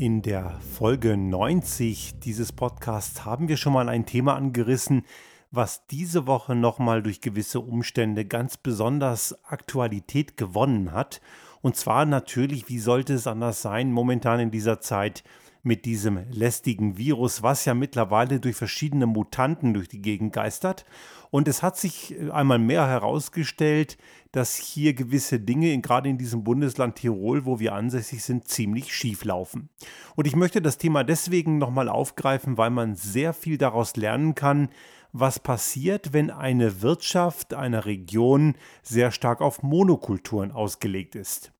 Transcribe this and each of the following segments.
In der Folge 90 dieses Podcasts haben wir schon mal ein Thema angerissen, was diese Woche nochmal durch gewisse Umstände ganz besonders Aktualität gewonnen hat. Und zwar natürlich, wie sollte es anders sein, momentan in dieser Zeit mit diesem lästigen Virus, was ja mittlerweile durch verschiedene Mutanten durch die Gegend geistert. Und es hat sich einmal mehr herausgestellt, dass hier gewisse Dinge, gerade in diesem Bundesland Tirol, wo wir ansässig sind, ziemlich schief laufen. Und ich möchte das Thema deswegen nochmal aufgreifen, weil man sehr viel daraus lernen kann, was passiert, wenn eine Wirtschaft einer Region sehr stark auf Monokulturen ausgelegt ist.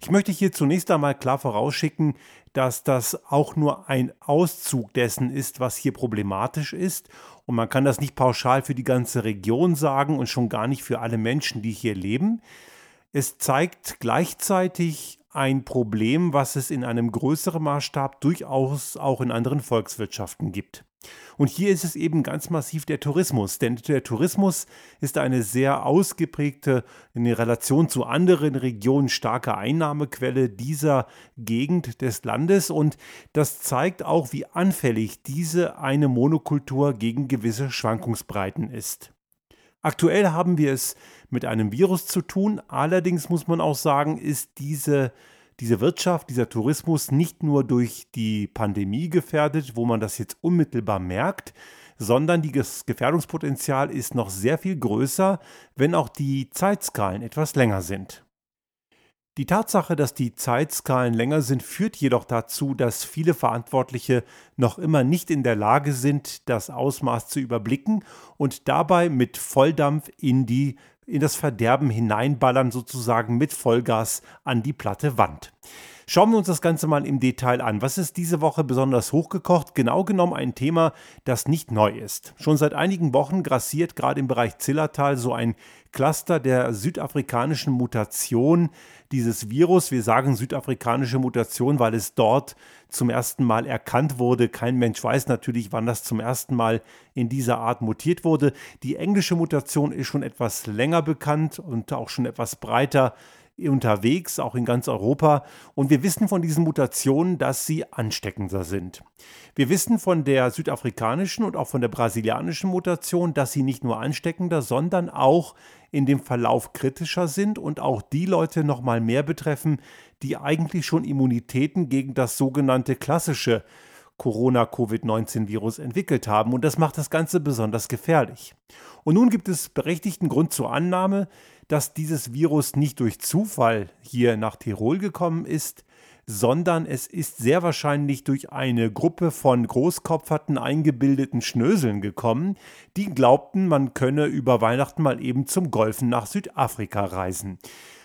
Ich möchte hier zunächst einmal klar vorausschicken, dass das auch nur ein Auszug dessen ist, was hier problematisch ist. Und man kann das nicht pauschal für die ganze Region sagen und schon gar nicht für alle Menschen, die hier leben. Es zeigt gleichzeitig ein Problem, was es in einem größeren Maßstab durchaus auch in anderen Volkswirtschaften gibt. Und hier ist es eben ganz massiv der Tourismus, denn der Tourismus ist eine sehr ausgeprägte, in Relation zu anderen Regionen starke Einnahmequelle dieser Gegend des Landes und das zeigt auch, wie anfällig diese eine Monokultur gegen gewisse Schwankungsbreiten ist. Aktuell haben wir es mit einem Virus zu tun, allerdings muss man auch sagen, ist diese diese Wirtschaft, dieser Tourismus nicht nur durch die Pandemie gefährdet, wo man das jetzt unmittelbar merkt, sondern das Gefährdungspotenzial ist noch sehr viel größer, wenn auch die Zeitskalen etwas länger sind. Die Tatsache, dass die Zeitskalen länger sind, führt jedoch dazu, dass viele Verantwortliche noch immer nicht in der Lage sind, das Ausmaß zu überblicken und dabei mit Volldampf in die in das Verderben hineinballern, sozusagen mit Vollgas an die platte Wand. Schauen wir uns das Ganze mal im Detail an. Was ist diese Woche besonders hochgekocht? Genau genommen ein Thema, das nicht neu ist. Schon seit einigen Wochen grassiert gerade im Bereich Zillertal so ein Cluster der südafrikanischen Mutation dieses Virus. Wir sagen südafrikanische Mutation, weil es dort zum ersten Mal erkannt wurde. Kein Mensch weiß natürlich, wann das zum ersten Mal in dieser Art mutiert wurde. Die englische Mutation ist schon etwas länger bekannt und auch schon etwas breiter unterwegs, auch in ganz Europa. Und wir wissen von diesen Mutationen, dass sie ansteckender sind. Wir wissen von der südafrikanischen und auch von der brasilianischen Mutation, dass sie nicht nur ansteckender, sondern auch in dem Verlauf kritischer sind und auch die Leute noch mal mehr betreffen, die eigentlich schon Immunitäten gegen das sogenannte klassische Corona-Covid-19-Virus entwickelt haben. Und das macht das Ganze besonders gefährlich. Und nun gibt es berechtigten Grund zur Annahme, dass dieses Virus nicht durch Zufall hier nach Tirol gekommen ist, sondern es ist sehr wahrscheinlich durch eine Gruppe von großkopferten eingebildeten Schnöseln gekommen, die glaubten, man könne über Weihnachten mal eben zum Golfen nach Südafrika reisen.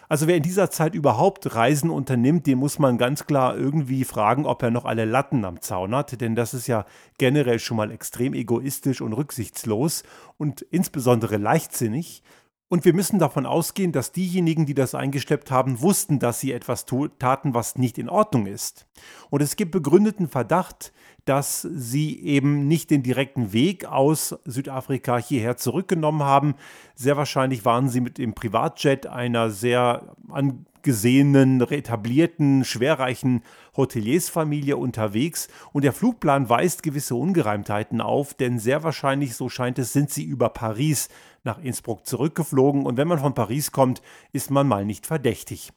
Also wer in dieser Zeit überhaupt Reisen unternimmt, den muss man ganz klar irgendwie fragen, ob er noch alle Latten am Zaun hat, denn das ist ja generell schon mal extrem egoistisch und rücksichtslos und insbesondere leichtsinnig. Und wir müssen davon ausgehen, dass diejenigen, die das eingeschleppt haben, wussten, dass sie etwas taten, was nicht in Ordnung ist. Und es gibt begründeten Verdacht, dass sie eben nicht den direkten Weg aus Südafrika hierher zurückgenommen haben. Sehr wahrscheinlich waren sie mit dem Privatjet einer sehr angesehenen, etablierten, schwerreichen Hoteliersfamilie unterwegs und der Flugplan weist gewisse Ungereimtheiten auf, denn sehr wahrscheinlich, so scheint es, sind sie über Paris nach Innsbruck zurückgeflogen und wenn man von Paris kommt, ist man mal nicht verdächtig.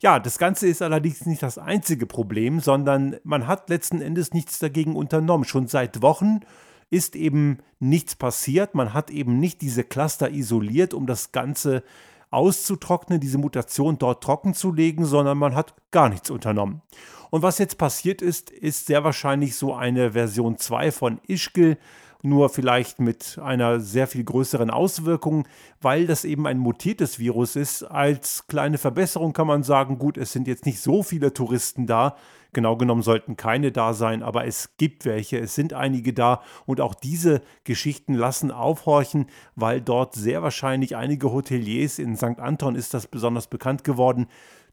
Ja, das Ganze ist allerdings nicht das einzige Problem, sondern man hat letzten Endes nichts dagegen unternommen. Schon seit Wochen ist eben nichts passiert. Man hat eben nicht diese Cluster isoliert, um das Ganze auszutrocknen, diese Mutation dort trocken zu legen, sondern man hat gar nichts unternommen. Und was jetzt passiert ist, ist sehr wahrscheinlich so eine Version 2 von Ischgl, nur vielleicht mit einer sehr viel größeren Auswirkung, weil das eben ein mutiertes Virus ist. Als kleine Verbesserung kann man sagen, gut, es sind jetzt nicht so viele Touristen da, Genau genommen sollten keine da sein, aber es gibt welche, es sind einige da und auch diese Geschichten lassen aufhorchen, weil dort sehr wahrscheinlich einige Hoteliers, in St. Anton ist das besonders bekannt geworden,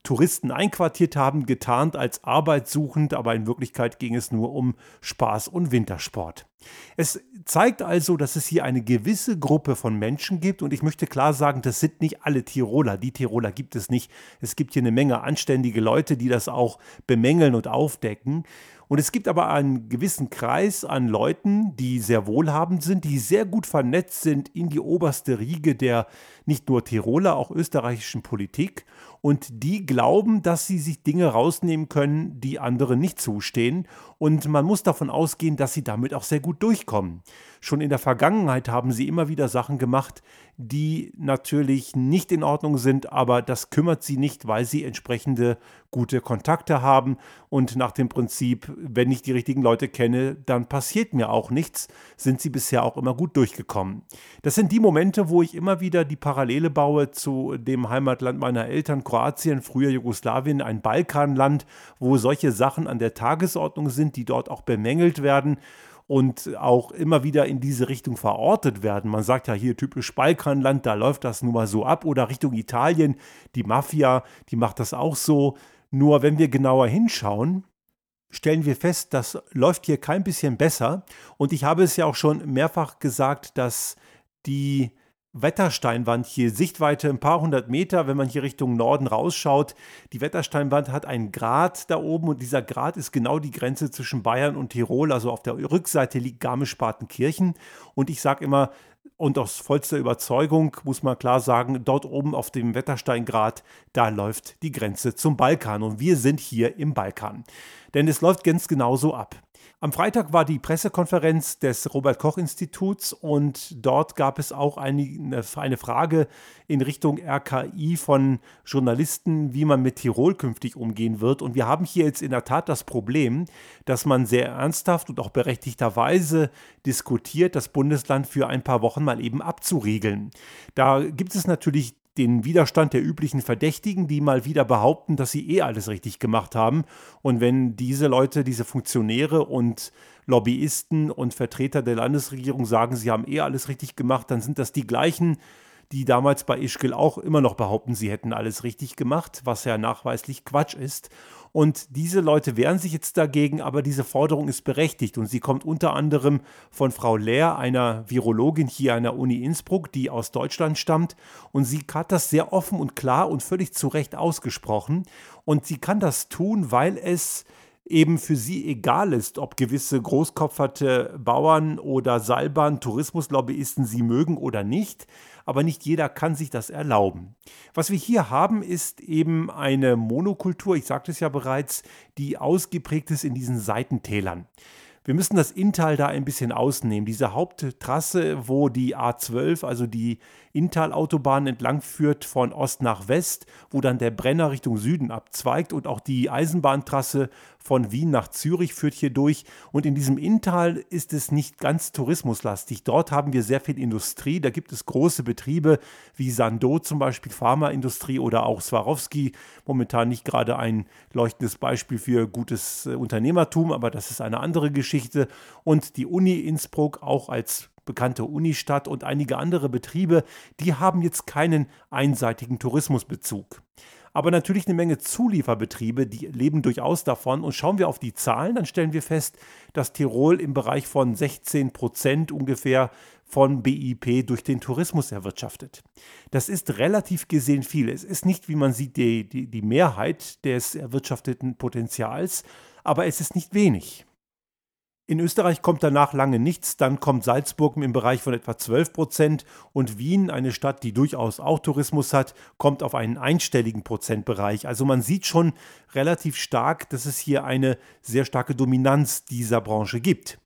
Touristen einquartiert haben, getarnt als arbeitssuchend, aber in Wirklichkeit ging es nur um Spaß und Wintersport. Es zeigt also, dass es hier eine gewisse Gruppe von Menschen gibt und ich möchte klar sagen, das sind nicht alle Tiroler. Die Tiroler gibt es nicht. Es gibt hier eine Menge anständige Leute, die das auch bemängeln und aufdecken. Und es gibt aber einen gewissen Kreis an Leuten, die sehr wohlhabend sind, die sehr gut vernetzt sind in die oberste Riege der nicht nur Tiroler, auch österreichischen Politik. Und die glauben, dass sie sich Dinge rausnehmen können, die anderen nicht zustehen. Und man muss davon ausgehen, dass sie damit auch sehr gut durchkommen. Schon in der Vergangenheit haben sie immer wieder Sachen gemacht, die natürlich nicht in Ordnung sind, aber das kümmert sie nicht, weil sie entsprechende gute Kontakte haben und nach dem Prinzip, wenn ich die richtigen Leute kenne, dann passiert mir auch nichts, sind sie bisher auch immer gut durchgekommen. Das sind die Momente, wo ich immer wieder die Parallele baue zu dem Heimatland meiner Eltern, Kroatien, früher Jugoslawien, ein Balkanland, wo solche Sachen an der Tagesordnung sind, die dort auch bemängelt werden und auch immer wieder in diese Richtung verortet werden. Man sagt ja hier typisch Balkanland, da läuft das nun mal so ab oder Richtung Italien, die Mafia, die macht das auch so. Nur wenn wir genauer hinschauen, stellen wir fest, das läuft hier kein bisschen besser. Und ich habe es ja auch schon mehrfach gesagt, dass die Wettersteinwand hier, Sichtweite ein paar hundert Meter, wenn man hier Richtung Norden rausschaut. Die Wettersteinwand hat einen Grat da oben und dieser Grat ist genau die Grenze zwischen Bayern und Tirol. Also auf der Rückseite liegt Garmisch-Partenkirchen. Und ich sage immer, und aus vollster Überzeugung muss man klar sagen, dort oben auf dem Wettersteingrat, da läuft die Grenze zum Balkan. Und wir sind hier im Balkan. Denn es läuft ganz genauso ab. Am Freitag war die Pressekonferenz des Robert Koch Instituts und dort gab es auch eine, eine Frage in Richtung RKI von Journalisten, wie man mit Tirol künftig umgehen wird. Und wir haben hier jetzt in der Tat das Problem, dass man sehr ernsthaft und auch berechtigterweise diskutiert, das Bundesland für ein paar Wochen mal eben abzuriegeln. Da gibt es natürlich den Widerstand der üblichen Verdächtigen, die mal wieder behaupten, dass sie eh alles richtig gemacht haben. Und wenn diese Leute, diese Funktionäre und Lobbyisten und Vertreter der Landesregierung sagen, sie haben eh alles richtig gemacht, dann sind das die gleichen, die damals bei Ischgl auch immer noch behaupten, sie hätten alles richtig gemacht, was ja nachweislich Quatsch ist. Und diese Leute wehren sich jetzt dagegen, aber diese Forderung ist berechtigt und sie kommt unter anderem von Frau Lehr, einer Virologin hier an der Uni Innsbruck, die aus Deutschland stammt. Und sie hat das sehr offen und klar und völlig zu Recht ausgesprochen. Und sie kann das tun, weil es eben für sie egal ist, ob gewisse großkopferte Bauern oder Seilbahn, Tourismuslobbyisten sie mögen oder nicht aber nicht jeder kann sich das erlauben. Was wir hier haben, ist eben eine Monokultur, ich sagte es ja bereits, die ausgeprägt ist in diesen Seitentälern. Wir müssen das Inntal da ein bisschen ausnehmen. Diese Haupttrasse, wo die A12, also die Inntal-Autobahn entlang führt von Ost nach West, wo dann der Brenner Richtung Süden abzweigt und auch die Eisenbahntrasse von Wien nach Zürich führt hier durch. Und in diesem Inntal ist es nicht ganz tourismuslastig. Dort haben wir sehr viel Industrie. Da gibt es große Betriebe wie Sando zum Beispiel, Pharmaindustrie oder auch Swarovski. Momentan nicht gerade ein leuchtendes Beispiel für gutes äh, Unternehmertum, aber das ist eine andere Geschichte. Und die Uni Innsbruck auch als bekannte Unistadt und einige andere Betriebe, die haben jetzt keinen einseitigen Tourismusbezug aber natürlich eine Menge Zulieferbetriebe, die leben durchaus davon. Und schauen wir auf die Zahlen, dann stellen wir fest, dass Tirol im Bereich von 16 Prozent ungefähr von BIP durch den Tourismus erwirtschaftet. Das ist relativ gesehen viel. Es ist nicht, wie man sieht, die, die, die Mehrheit des erwirtschafteten Potenzials, aber es ist nicht wenig. In Österreich kommt danach lange nichts, dann kommt Salzburg im Bereich von etwa 12 Prozent und Wien, eine Stadt, die durchaus auch Tourismus hat, kommt auf einen einstelligen Prozentbereich. Also man sieht schon relativ stark, dass es hier eine sehr starke Dominanz dieser Branche gibt.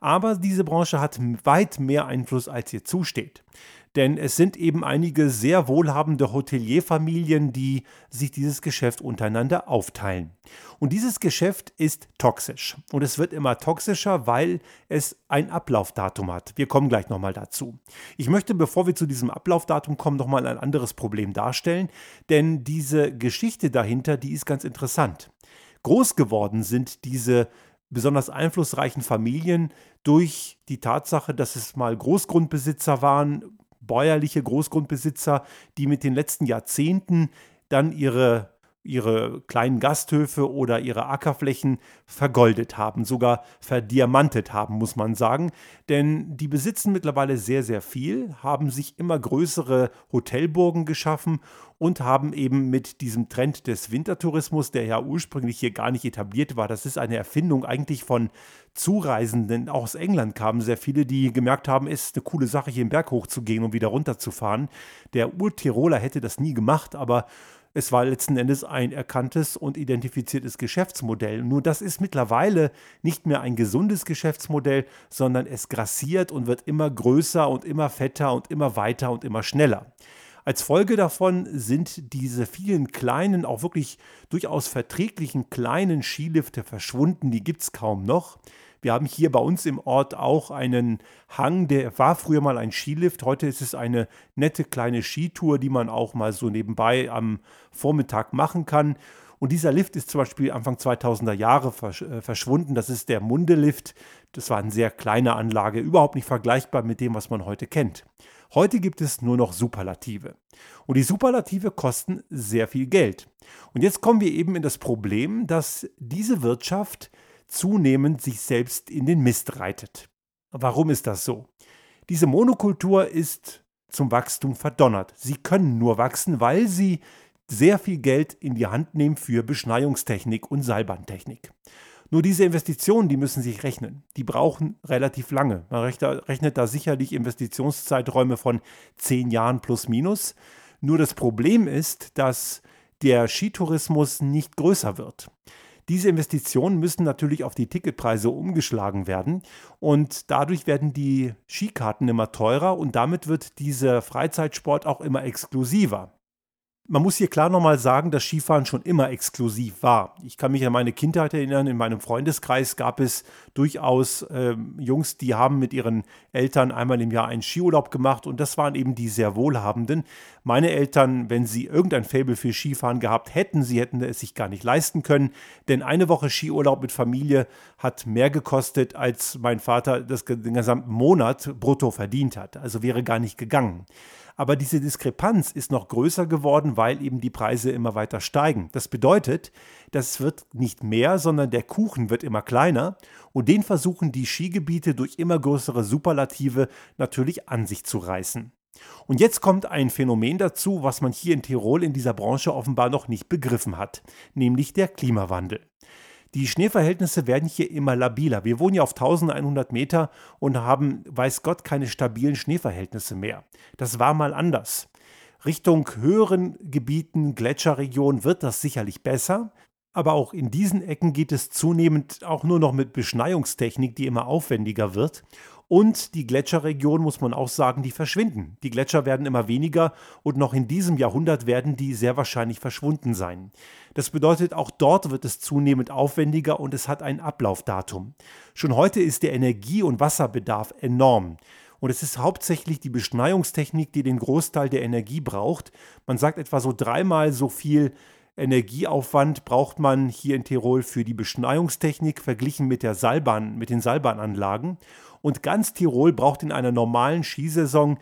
Aber diese Branche hat weit mehr Einfluss, als ihr zusteht denn es sind eben einige sehr wohlhabende Hotelierfamilien, die sich dieses Geschäft untereinander aufteilen. Und dieses Geschäft ist toxisch. Und es wird immer toxischer, weil es ein Ablaufdatum hat. Wir kommen gleich nochmal dazu. Ich möchte, bevor wir zu diesem Ablaufdatum kommen, nochmal ein anderes Problem darstellen, denn diese Geschichte dahinter, die ist ganz interessant. Groß geworden sind diese besonders einflussreichen Familien durch die Tatsache, dass es mal Großgrundbesitzer waren, bäuerliche Großgrundbesitzer, die mit den letzten Jahrzehnten dann ihre ihre kleinen Gasthöfe oder ihre Ackerflächen vergoldet haben, sogar verdiamantet haben, muss man sagen. Denn die besitzen mittlerweile sehr, sehr viel, haben sich immer größere Hotelburgen geschaffen und haben eben mit diesem Trend des Wintertourismus, der ja ursprünglich hier gar nicht etabliert war, das ist eine Erfindung eigentlich von Zureisenden. Auch aus England kamen sehr viele, die gemerkt haben, es ist eine coole Sache, hier den Berg hochzugehen und wieder runterzufahren. Der Urtiroler hätte das nie gemacht, aber es war letzten Endes ein erkanntes und identifiziertes Geschäftsmodell. Nur das ist mittlerweile nicht mehr ein gesundes Geschäftsmodell, sondern es grassiert und wird immer größer und immer fetter und immer weiter und immer schneller. Als Folge davon sind diese vielen kleinen, auch wirklich durchaus verträglichen kleinen Skilifte verschwunden. Die gibt es kaum noch. Wir haben hier bei uns im Ort auch einen Hang, der war früher mal ein Skilift. Heute ist es eine nette kleine Skitour, die man auch mal so nebenbei am Vormittag machen kann. Und dieser Lift ist zum Beispiel Anfang 2000er Jahre äh, verschwunden. Das ist der Mundelift. Das war eine sehr kleine Anlage, überhaupt nicht vergleichbar mit dem, was man heute kennt. Heute gibt es nur noch Superlative. Und die Superlative kosten sehr viel Geld. Und jetzt kommen wir eben in das Problem, dass diese Wirtschaft zunehmend sich selbst in den Mist reitet. Warum ist das so? Diese Monokultur ist zum Wachstum verdonnert. Sie können nur wachsen, weil sie sehr viel Geld in die Hand nehmen für Beschneiungstechnik und Seilbahntechnik. Nur diese Investitionen, die müssen sich rechnen. Die brauchen relativ lange. Man rechnet da sicherlich Investitionszeiträume von zehn Jahren plus minus. Nur das Problem ist, dass der Skitourismus nicht größer wird. Diese Investitionen müssen natürlich auf die Ticketpreise umgeschlagen werden und dadurch werden die Skikarten immer teurer und damit wird dieser Freizeitsport auch immer exklusiver. Man muss hier klar nochmal sagen, dass Skifahren schon immer exklusiv war. Ich kann mich an meine Kindheit erinnern, in meinem Freundeskreis gab es durchaus äh, Jungs, die haben mit ihren Eltern einmal im Jahr einen Skiurlaub gemacht und das waren eben die sehr wohlhabenden. Meine Eltern, wenn sie irgendein Faible für Skifahren gehabt hätten, sie hätten es sich gar nicht leisten können, denn eine Woche Skiurlaub mit Familie hat mehr gekostet, als mein Vater das, den gesamten Monat brutto verdient hat. Also wäre gar nicht gegangen. Aber diese Diskrepanz ist noch größer geworden, weil eben die Preise immer weiter steigen. Das bedeutet, das wird nicht mehr, sondern der Kuchen wird immer kleiner und den versuchen die Skigebiete durch immer größere Superlative natürlich an sich zu reißen. Und jetzt kommt ein Phänomen dazu, was man hier in Tirol in dieser Branche offenbar noch nicht begriffen hat, nämlich der Klimawandel. Die Schneeverhältnisse werden hier immer labiler. Wir wohnen ja auf 1100 Meter und haben, weiß Gott, keine stabilen Schneeverhältnisse mehr. Das war mal anders. Richtung höheren Gebieten, Gletscherregionen wird das sicherlich besser. Aber auch in diesen Ecken geht es zunehmend auch nur noch mit Beschneiungstechnik, die immer aufwendiger wird. Und die Gletscherregionen, muss man auch sagen, die verschwinden. Die Gletscher werden immer weniger und noch in diesem Jahrhundert werden die sehr wahrscheinlich verschwunden sein. Das bedeutet, auch dort wird es zunehmend aufwendiger und es hat ein Ablaufdatum. Schon heute ist der Energie- und Wasserbedarf enorm. Und es ist hauptsächlich die Beschneiungstechnik, die den Großteil der Energie braucht. Man sagt etwa so dreimal so viel Energieaufwand braucht man hier in Tirol für die Beschneiungstechnik verglichen mit der Seilbahn, mit den Seilbahnanlagen. Und ganz Tirol braucht in einer normalen Skisaison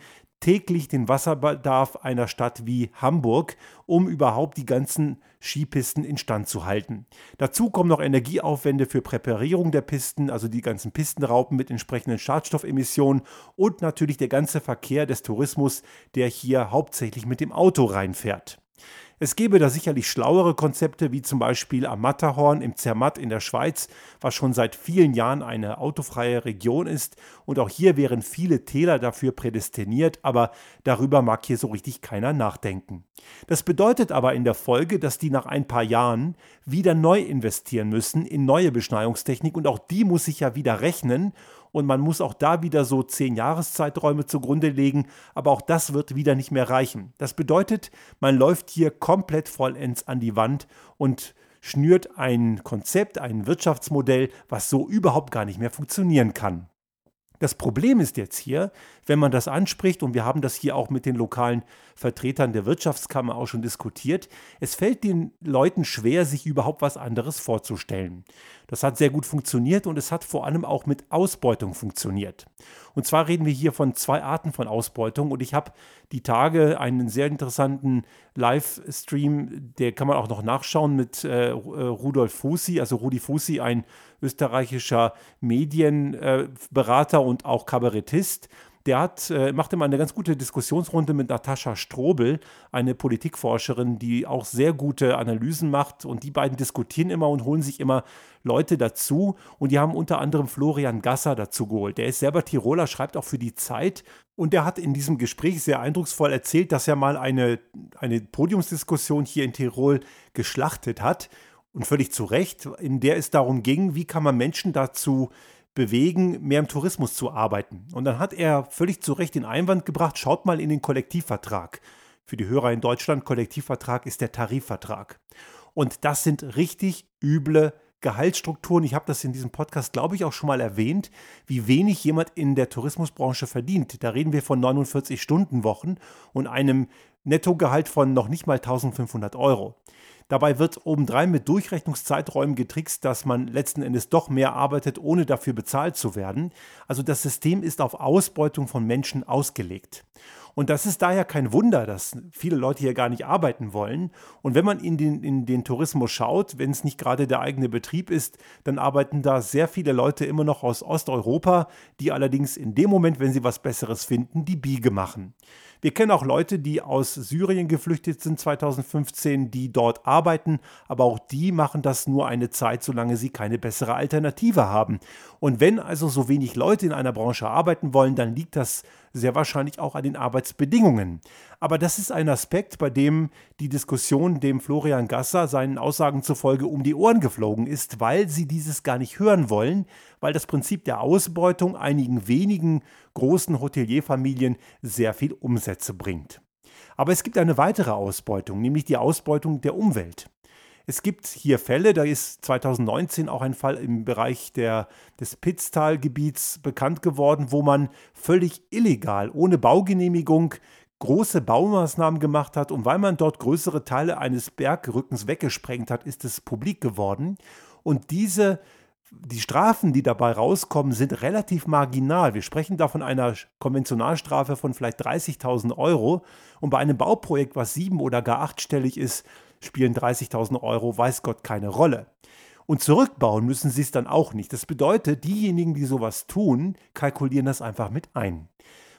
täglich den Wasserbedarf einer Stadt wie Hamburg, um überhaupt die ganzen Skipisten instand zu halten. Dazu kommen noch Energieaufwände für Präparierung der Pisten, also die ganzen Pistenraupen mit entsprechenden Schadstoffemissionen und natürlich der ganze Verkehr des Tourismus, der hier hauptsächlich mit dem Auto reinfährt. Es gäbe da sicherlich schlauere Konzepte, wie zum Beispiel am Matterhorn im Zermatt in der Schweiz, was schon seit vielen Jahren eine autofreie Region ist. Und auch hier wären viele Täler dafür prädestiniert, aber darüber mag hier so richtig keiner nachdenken. Das bedeutet aber in der Folge, dass die nach ein paar Jahren wieder neu investieren müssen in neue Beschneiungstechnik und auch die muss sich ja wieder rechnen und man muss auch da wieder so zehn Jahreszeiträume zugrunde legen, aber auch das wird wieder nicht mehr reichen. Das bedeutet, man läuft hier komplett vollends an die Wand und schnürt ein Konzept, ein Wirtschaftsmodell, was so überhaupt gar nicht mehr funktionieren kann. Das Problem ist jetzt hier, wenn man das anspricht, und wir haben das hier auch mit den lokalen Vertretern der Wirtschaftskammer auch schon diskutiert, es fällt den Leuten schwer, sich überhaupt was anderes vorzustellen. Das hat sehr gut funktioniert und es hat vor allem auch mit Ausbeutung funktioniert. Und zwar reden wir hier von zwei Arten von Ausbeutung und ich habe die Tage einen sehr interessanten Livestream, der kann man auch noch nachschauen mit äh, Rudolf Fusi, also Rudi Fusi, ein österreichischer Medienberater und auch Kabarettist der hat, äh, macht immer eine ganz gute Diskussionsrunde mit Natascha Strobel, eine Politikforscherin, die auch sehr gute Analysen macht. Und die beiden diskutieren immer und holen sich immer Leute dazu. Und die haben unter anderem Florian Gasser dazu geholt. Der ist selber Tiroler, schreibt auch für die Zeit. Und der hat in diesem Gespräch sehr eindrucksvoll erzählt, dass er mal eine, eine Podiumsdiskussion hier in Tirol geschlachtet hat. Und völlig zu Recht, in der es darum ging, wie kann man Menschen dazu bewegen, mehr im Tourismus zu arbeiten. Und dann hat er völlig zu Recht den Einwand gebracht, schaut mal in den Kollektivvertrag. Für die Hörer in Deutschland, Kollektivvertrag ist der Tarifvertrag. Und das sind richtig üble Gehaltsstrukturen. Ich habe das in diesem Podcast, glaube ich, auch schon mal erwähnt, wie wenig jemand in der Tourismusbranche verdient. Da reden wir von 49 Stunden Wochen und einem Nettogehalt von noch nicht mal 1500 Euro. Dabei wird obendrein mit Durchrechnungszeiträumen getrickst, dass man letzten Endes doch mehr arbeitet, ohne dafür bezahlt zu werden. Also das System ist auf Ausbeutung von Menschen ausgelegt. Und das ist daher kein Wunder, dass viele Leute hier gar nicht arbeiten wollen. Und wenn man in den, in den Tourismus schaut, wenn es nicht gerade der eigene Betrieb ist, dann arbeiten da sehr viele Leute immer noch aus Osteuropa, die allerdings in dem Moment, wenn sie was Besseres finden, die Biege machen. Wir kennen auch Leute, die aus Syrien geflüchtet sind 2015, die dort arbeiten, aber auch die machen das nur eine Zeit, solange sie keine bessere Alternative haben. Und wenn also so wenig Leute in einer Branche arbeiten wollen, dann liegt das sehr wahrscheinlich auch an den Arbeitsbedingungen. Aber das ist ein Aspekt, bei dem die Diskussion dem Florian Gasser seinen Aussagen zufolge um die Ohren geflogen ist, weil sie dieses gar nicht hören wollen, weil das Prinzip der Ausbeutung einigen wenigen großen Hotelierfamilien sehr viel Umsätze bringt. Aber es gibt eine weitere Ausbeutung, nämlich die Ausbeutung der Umwelt. Es gibt hier Fälle, da ist 2019 auch ein Fall im Bereich der, des Pitztal-Gebiets bekannt geworden, wo man völlig illegal, ohne Baugenehmigung, große Baumaßnahmen gemacht hat und weil man dort größere Teile eines Bergrückens weggesprengt hat, ist es publik geworden. Und diese die Strafen, die dabei rauskommen, sind relativ marginal. Wir sprechen da von einer Konventionalstrafe von vielleicht 30.000 Euro. Und bei einem Bauprojekt, was sieben- oder gar achtstellig ist, spielen 30.000 Euro, weiß Gott, keine Rolle. Und zurückbauen müssen sie es dann auch nicht. Das bedeutet, diejenigen, die sowas tun, kalkulieren das einfach mit ein.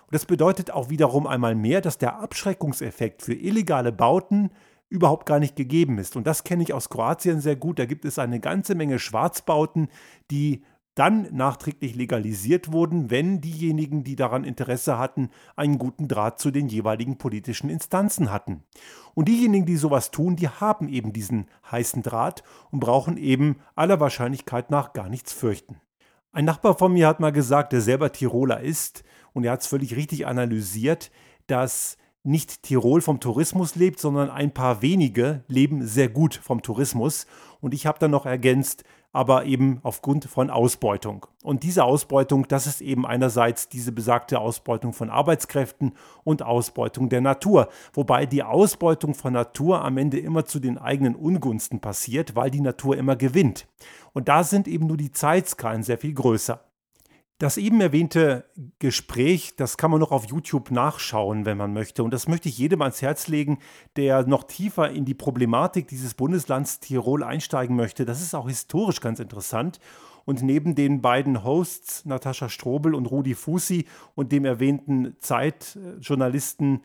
Und das bedeutet auch wiederum einmal mehr, dass der Abschreckungseffekt für illegale Bauten überhaupt gar nicht gegeben ist. Und das kenne ich aus Kroatien sehr gut. Da gibt es eine ganze Menge Schwarzbauten, die dann nachträglich legalisiert wurden, wenn diejenigen, die daran Interesse hatten, einen guten Draht zu den jeweiligen politischen Instanzen hatten. Und diejenigen, die sowas tun, die haben eben diesen heißen Draht und brauchen eben aller Wahrscheinlichkeit nach gar nichts fürchten. Ein Nachbar von mir hat mal gesagt, der selber Tiroler ist, und er hat es völlig richtig analysiert, dass nicht Tirol vom Tourismus lebt, sondern ein paar wenige leben sehr gut vom Tourismus. Und ich habe dann noch ergänzt, aber eben aufgrund von Ausbeutung. Und diese Ausbeutung, das ist eben einerseits diese besagte Ausbeutung von Arbeitskräften und Ausbeutung der Natur. Wobei die Ausbeutung von Natur am Ende immer zu den eigenen Ungunsten passiert, weil die Natur immer gewinnt. Und da sind eben nur die Zeitskalen sehr viel größer. Das eben erwähnte Gespräch, das kann man noch auf YouTube nachschauen, wenn man möchte. Und das möchte ich jedem ans Herz legen, der noch tiefer in die Problematik dieses Bundeslands Tirol einsteigen möchte. Das ist auch historisch ganz interessant. Und neben den beiden Hosts, Natascha Strobel und Rudi Fusi und dem erwähnten Zeitjournalisten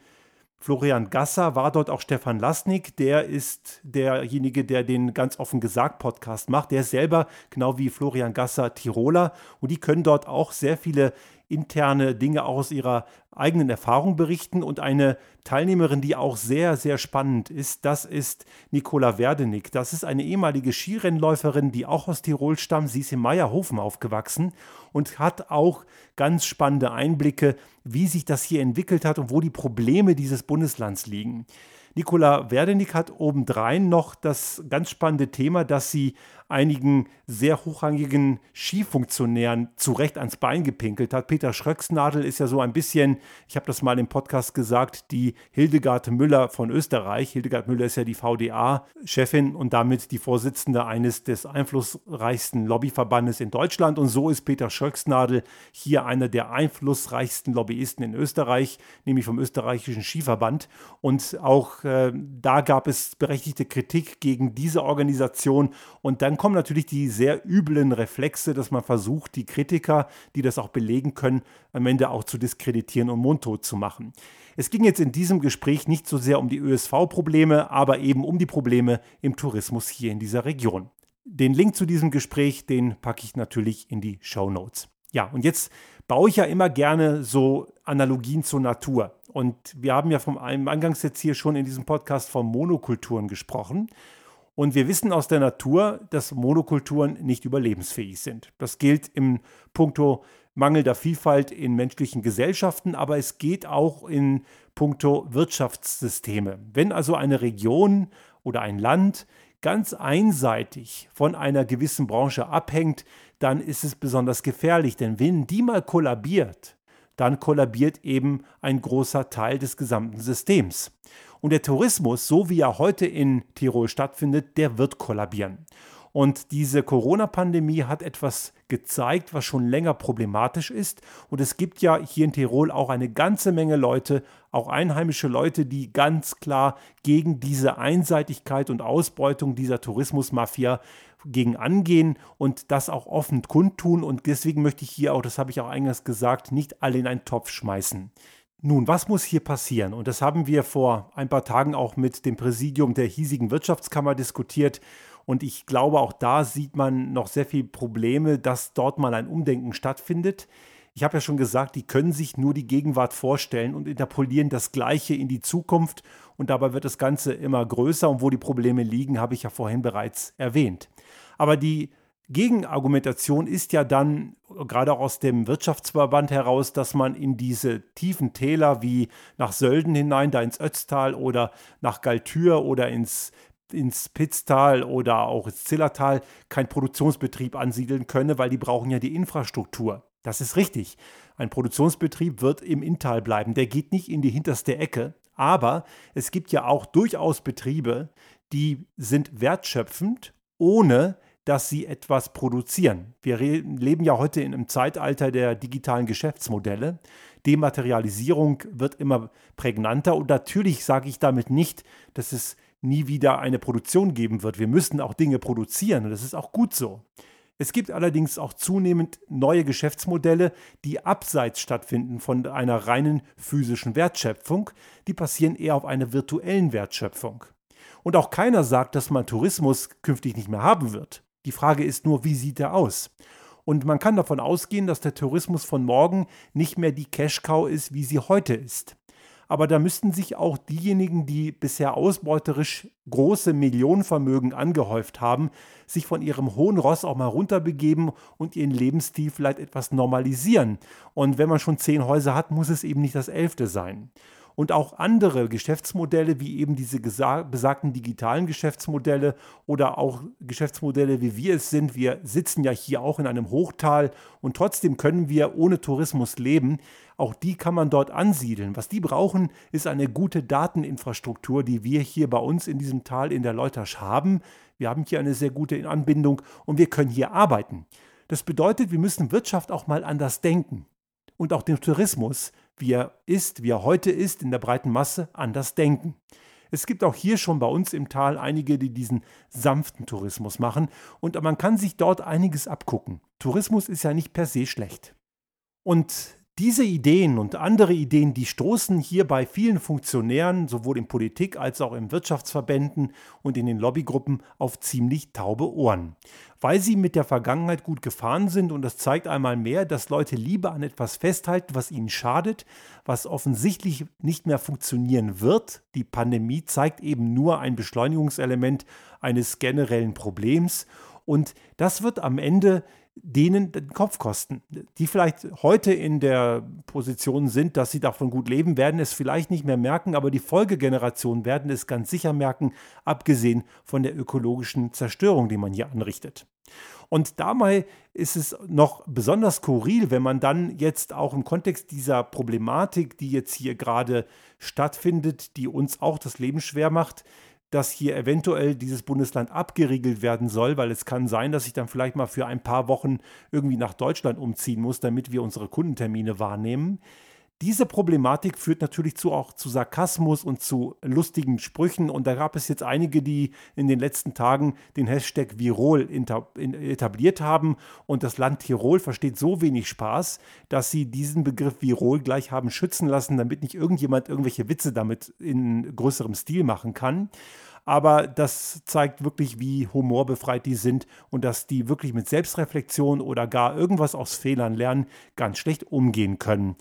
Florian Gasser war dort auch Stefan Lasnik, der ist derjenige, der den ganz offen gesagt Podcast macht. Der ist selber, genau wie Florian Gasser, Tiroler und die können dort auch sehr viele interne Dinge auch aus ihrer eigenen Erfahrung berichten. Und eine Teilnehmerin, die auch sehr, sehr spannend ist, das ist Nicola Werdenig. Das ist eine ehemalige Skirennläuferin, die auch aus Tirol stammt. Sie ist in Meierhofen aufgewachsen und hat auch ganz spannende Einblicke, wie sich das hier entwickelt hat und wo die Probleme dieses Bundeslands liegen. Nicola Werdenig hat obendrein noch das ganz spannende Thema, dass sie einigen sehr hochrangigen Skifunktionären zu Recht ans Bein gepinkelt hat. Peter Schröcksnadel ist ja so ein bisschen, ich habe das mal im Podcast gesagt, die Hildegard Müller von Österreich. Hildegard Müller ist ja die VDA-Chefin und damit die Vorsitzende eines des einflussreichsten Lobbyverbandes in Deutschland. Und so ist Peter Schröcksnadel hier einer der einflussreichsten Lobbyisten in Österreich, nämlich vom österreichischen Skiverband. Und auch äh, da gab es berechtigte Kritik gegen diese Organisation. Und dann kommen natürlich die sehr üblen Reflexe, dass man versucht, die Kritiker, die das auch belegen können, am Ende auch zu diskreditieren und mundtot zu machen. Es ging jetzt in diesem Gespräch nicht so sehr um die ÖSV-Probleme, aber eben um die Probleme im Tourismus hier in dieser Region. Den Link zu diesem Gespräch, den packe ich natürlich in die Show Notes. Ja, und jetzt baue ich ja immer gerne so Analogien zur Natur. Und wir haben ja vom Eingangs jetzt hier schon in diesem Podcast von Monokulturen gesprochen. Und wir wissen aus der Natur, dass Monokulturen nicht überlebensfähig sind. Das gilt im Punkto mangelnder Vielfalt in menschlichen Gesellschaften, aber es geht auch in puncto Wirtschaftssysteme. Wenn also eine Region oder ein Land ganz einseitig von einer gewissen Branche abhängt, dann ist es besonders gefährlich, denn wenn die mal kollabiert, dann kollabiert eben ein großer Teil des gesamten Systems. Und der Tourismus, so wie er heute in Tirol stattfindet, der wird kollabieren. Und diese Corona-Pandemie hat etwas gezeigt, was schon länger problematisch ist. Und es gibt ja hier in Tirol auch eine ganze Menge Leute, auch einheimische Leute, die ganz klar gegen diese Einseitigkeit und Ausbeutung dieser Tourismusmafia gegen angehen und das auch offen kundtun. Und deswegen möchte ich hier auch, das habe ich auch eingangs gesagt, nicht alle in einen Topf schmeißen. Nun, was muss hier passieren? Und das haben wir vor ein paar Tagen auch mit dem Präsidium der hiesigen Wirtschaftskammer diskutiert. Und ich glaube, auch da sieht man noch sehr viele Probleme, dass dort mal ein Umdenken stattfindet. Ich habe ja schon gesagt, die können sich nur die Gegenwart vorstellen und interpolieren das Gleiche in die Zukunft. Und dabei wird das Ganze immer größer. Und wo die Probleme liegen, habe ich ja vorhin bereits erwähnt. Aber die Gegenargumentation ist ja dann, gerade auch aus dem Wirtschaftsverband heraus, dass man in diese tiefen Täler wie nach Sölden hinein, da ins Ötztal oder nach Galtür oder ins ins Pitztal oder auch ins Zillertal keinen Produktionsbetrieb ansiedeln könne, weil die brauchen ja die Infrastruktur. Das ist richtig. Ein Produktionsbetrieb wird im Inntal bleiben. Der geht nicht in die hinterste Ecke. Aber es gibt ja auch durchaus Betriebe, die sind wertschöpfend, ohne dass sie etwas produzieren. Wir leben ja heute in einem Zeitalter der digitalen Geschäftsmodelle. Dematerialisierung wird immer prägnanter und natürlich sage ich damit nicht, dass es nie wieder eine Produktion geben wird. Wir müssen auch Dinge produzieren und das ist auch gut so. Es gibt allerdings auch zunehmend neue Geschäftsmodelle, die abseits stattfinden von einer reinen physischen Wertschöpfung. Die passieren eher auf einer virtuellen Wertschöpfung. Und auch keiner sagt, dass man Tourismus künftig nicht mehr haben wird. Die Frage ist nur, wie sieht er aus? Und man kann davon ausgehen, dass der Tourismus von morgen nicht mehr die Cash-Cow ist, wie sie heute ist. Aber da müssten sich auch diejenigen, die bisher ausbeuterisch große Millionenvermögen angehäuft haben, sich von ihrem hohen Ross auch mal runterbegeben und ihren Lebensstil vielleicht etwas normalisieren. Und wenn man schon zehn Häuser hat, muss es eben nicht das elfte sein und auch andere Geschäftsmodelle, wie eben diese besagten digitalen Geschäftsmodelle oder auch Geschäftsmodelle, wie wir es sind. Wir sitzen ja hier auch in einem Hochtal und trotzdem können wir ohne Tourismus leben. Auch die kann man dort ansiedeln. Was die brauchen, ist eine gute Dateninfrastruktur, die wir hier bei uns in diesem Tal in der Leutasch haben. Wir haben hier eine sehr gute Anbindung und wir können hier arbeiten. Das bedeutet, wir müssen Wirtschaft auch mal anders denken und auch den Tourismus wie er ist, wie er heute ist, in der breiten Masse anders denken. Es gibt auch hier schon bei uns im Tal einige, die diesen sanften Tourismus machen und man kann sich dort einiges abgucken. Tourismus ist ja nicht per se schlecht. Und diese Ideen und andere Ideen, die stoßen hier bei vielen Funktionären, sowohl in Politik als auch in Wirtschaftsverbänden und in den Lobbygruppen, auf ziemlich taube Ohren. Weil sie mit der Vergangenheit gut gefahren sind und das zeigt einmal mehr, dass Leute lieber an etwas festhalten, was ihnen schadet, was offensichtlich nicht mehr funktionieren wird. Die Pandemie zeigt eben nur ein Beschleunigungselement eines generellen Problems und das wird am Ende denen den Kopf kosten. Die vielleicht heute in der Position sind, dass sie davon gut leben, werden es vielleicht nicht mehr merken, aber die Folgegenerationen werden es ganz sicher merken, abgesehen von der ökologischen Zerstörung, die man hier anrichtet. Und dabei ist es noch besonders skurril, wenn man dann jetzt auch im Kontext dieser Problematik, die jetzt hier gerade stattfindet, die uns auch das Leben schwer macht, dass hier eventuell dieses Bundesland abgeriegelt werden soll, weil es kann sein, dass ich dann vielleicht mal für ein paar Wochen irgendwie nach Deutschland umziehen muss, damit wir unsere Kundentermine wahrnehmen. Diese Problematik führt natürlich zu, auch zu Sarkasmus und zu lustigen Sprüchen. Und da gab es jetzt einige, die in den letzten Tagen den Hashtag Virol etabliert haben. Und das Land Tirol versteht so wenig Spaß, dass sie diesen Begriff Virol gleich haben schützen lassen, damit nicht irgendjemand irgendwelche Witze damit in größerem Stil machen kann aber das zeigt wirklich, wie humorbefreit die sind und dass die wirklich mit Selbstreflexion oder gar irgendwas aus Fehlern lernen ganz schlecht umgehen können.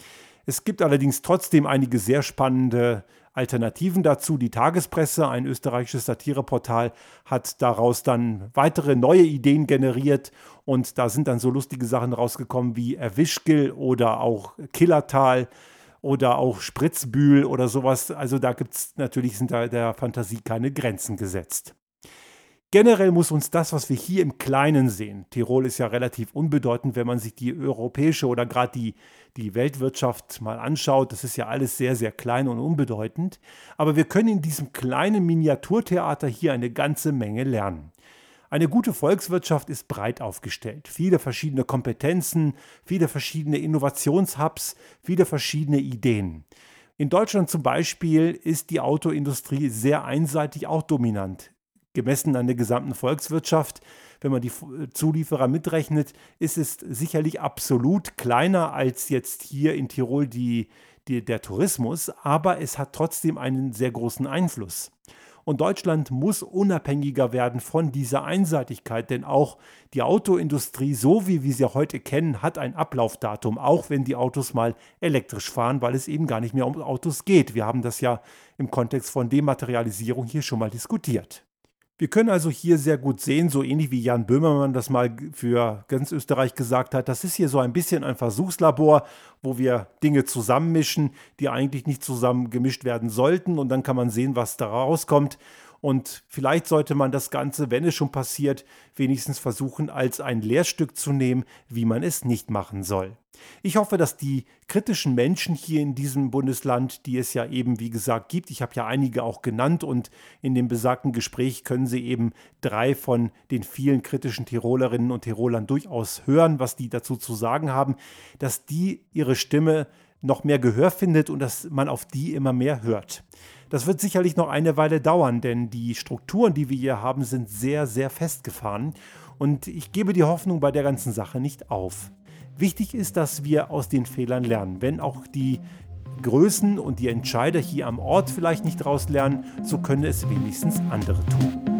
Es gibt allerdings trotzdem einige sehr spannende Alternativen dazu. Die Tagespresse, ein österreichisches Satireportal, hat daraus dann weitere neue Ideen generiert und da sind dann so lustige Sachen rausgekommen wie Erwischgel oder auch Killertal oder auch Spritzbühl oder sowas. Also da gibt es natürlich sind da der Fantasie keine Grenzen gesetzt. Generell muss uns das, was wir hier im Kleinen sehen, Tirol ist ja relativ unbedeutend, wenn man sich die europäische oder gerade die, die Weltwirtschaft mal anschaut, das ist ja alles sehr, sehr klein und unbedeutend, aber wir können in diesem kleinen Miniaturtheater hier eine ganze Menge lernen. Eine gute Volkswirtschaft ist breit aufgestellt. Viele verschiedene Kompetenzen, viele verschiedene Innovationshubs, viele verschiedene Ideen. In Deutschland zum Beispiel ist die Autoindustrie sehr einseitig auch dominant gemessen an der gesamten Volkswirtschaft, wenn man die Zulieferer mitrechnet, ist es sicherlich absolut kleiner als jetzt hier in Tirol die, die, der Tourismus, aber es hat trotzdem einen sehr großen Einfluss. Und Deutschland muss unabhängiger werden von dieser Einseitigkeit, denn auch die Autoindustrie, so wie wir sie heute kennen, hat ein Ablaufdatum, auch wenn die Autos mal elektrisch fahren, weil es eben gar nicht mehr um Autos geht. Wir haben das ja im Kontext von Dematerialisierung hier schon mal diskutiert. Wir können also hier sehr gut sehen, so ähnlich wie Jan Böhmermann das mal für ganz Österreich gesagt hat, das ist hier so ein bisschen ein Versuchslabor, wo wir Dinge zusammenmischen, die eigentlich nicht zusammen gemischt werden sollten und dann kann man sehen, was da rauskommt. Und vielleicht sollte man das Ganze, wenn es schon passiert, wenigstens versuchen, als ein Lehrstück zu nehmen, wie man es nicht machen soll. Ich hoffe, dass die kritischen Menschen hier in diesem Bundesland, die es ja eben, wie gesagt, gibt, ich habe ja einige auch genannt und in dem besagten Gespräch können Sie eben drei von den vielen kritischen Tirolerinnen und Tirolern durchaus hören, was die dazu zu sagen haben, dass die ihre Stimme noch mehr Gehör findet und dass man auf die immer mehr hört. Das wird sicherlich noch eine Weile dauern, denn die Strukturen, die wir hier haben, sind sehr, sehr festgefahren. Und ich gebe die Hoffnung bei der ganzen Sache nicht auf. Wichtig ist, dass wir aus den Fehlern lernen. Wenn auch die Größen und die Entscheider hier am Ort vielleicht nicht daraus lernen, so können es wenigstens andere tun.